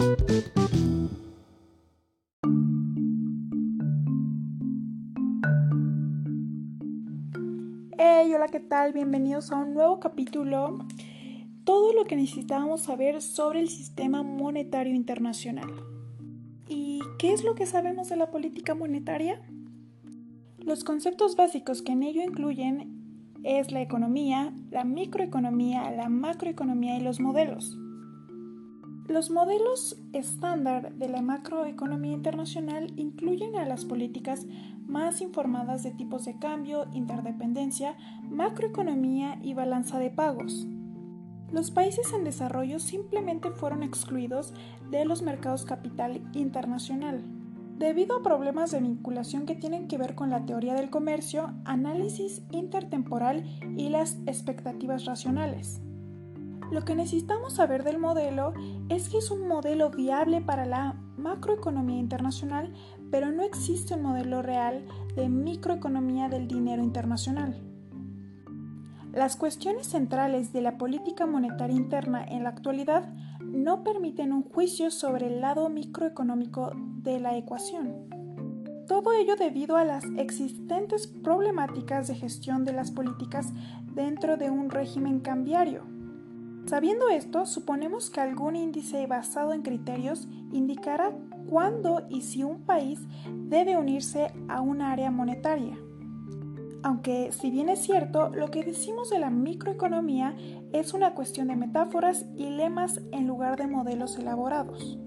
Hey, hola, ¿qué tal? Bienvenidos a un nuevo capítulo. Todo lo que necesitábamos saber sobre el sistema monetario internacional. ¿Y qué es lo que sabemos de la política monetaria? Los conceptos básicos que en ello incluyen es la economía, la microeconomía, la macroeconomía y los modelos. Los modelos estándar de la macroeconomía internacional incluyen a las políticas más informadas de tipos de cambio, interdependencia, macroeconomía y balanza de pagos. Los países en desarrollo simplemente fueron excluidos de los mercados capital internacional, debido a problemas de vinculación que tienen que ver con la teoría del comercio, análisis intertemporal y las expectativas racionales. Lo que necesitamos saber del modelo es que es un modelo viable para la macroeconomía internacional, pero no existe un modelo real de microeconomía del dinero internacional. Las cuestiones centrales de la política monetaria interna en la actualidad no permiten un juicio sobre el lado microeconómico de la ecuación. Todo ello debido a las existentes problemáticas de gestión de las políticas dentro de un régimen cambiario. Sabiendo esto, suponemos que algún índice basado en criterios indicará cuándo y si un país debe unirse a un área monetaria. Aunque, si bien es cierto, lo que decimos de la microeconomía es una cuestión de metáforas y lemas en lugar de modelos elaborados.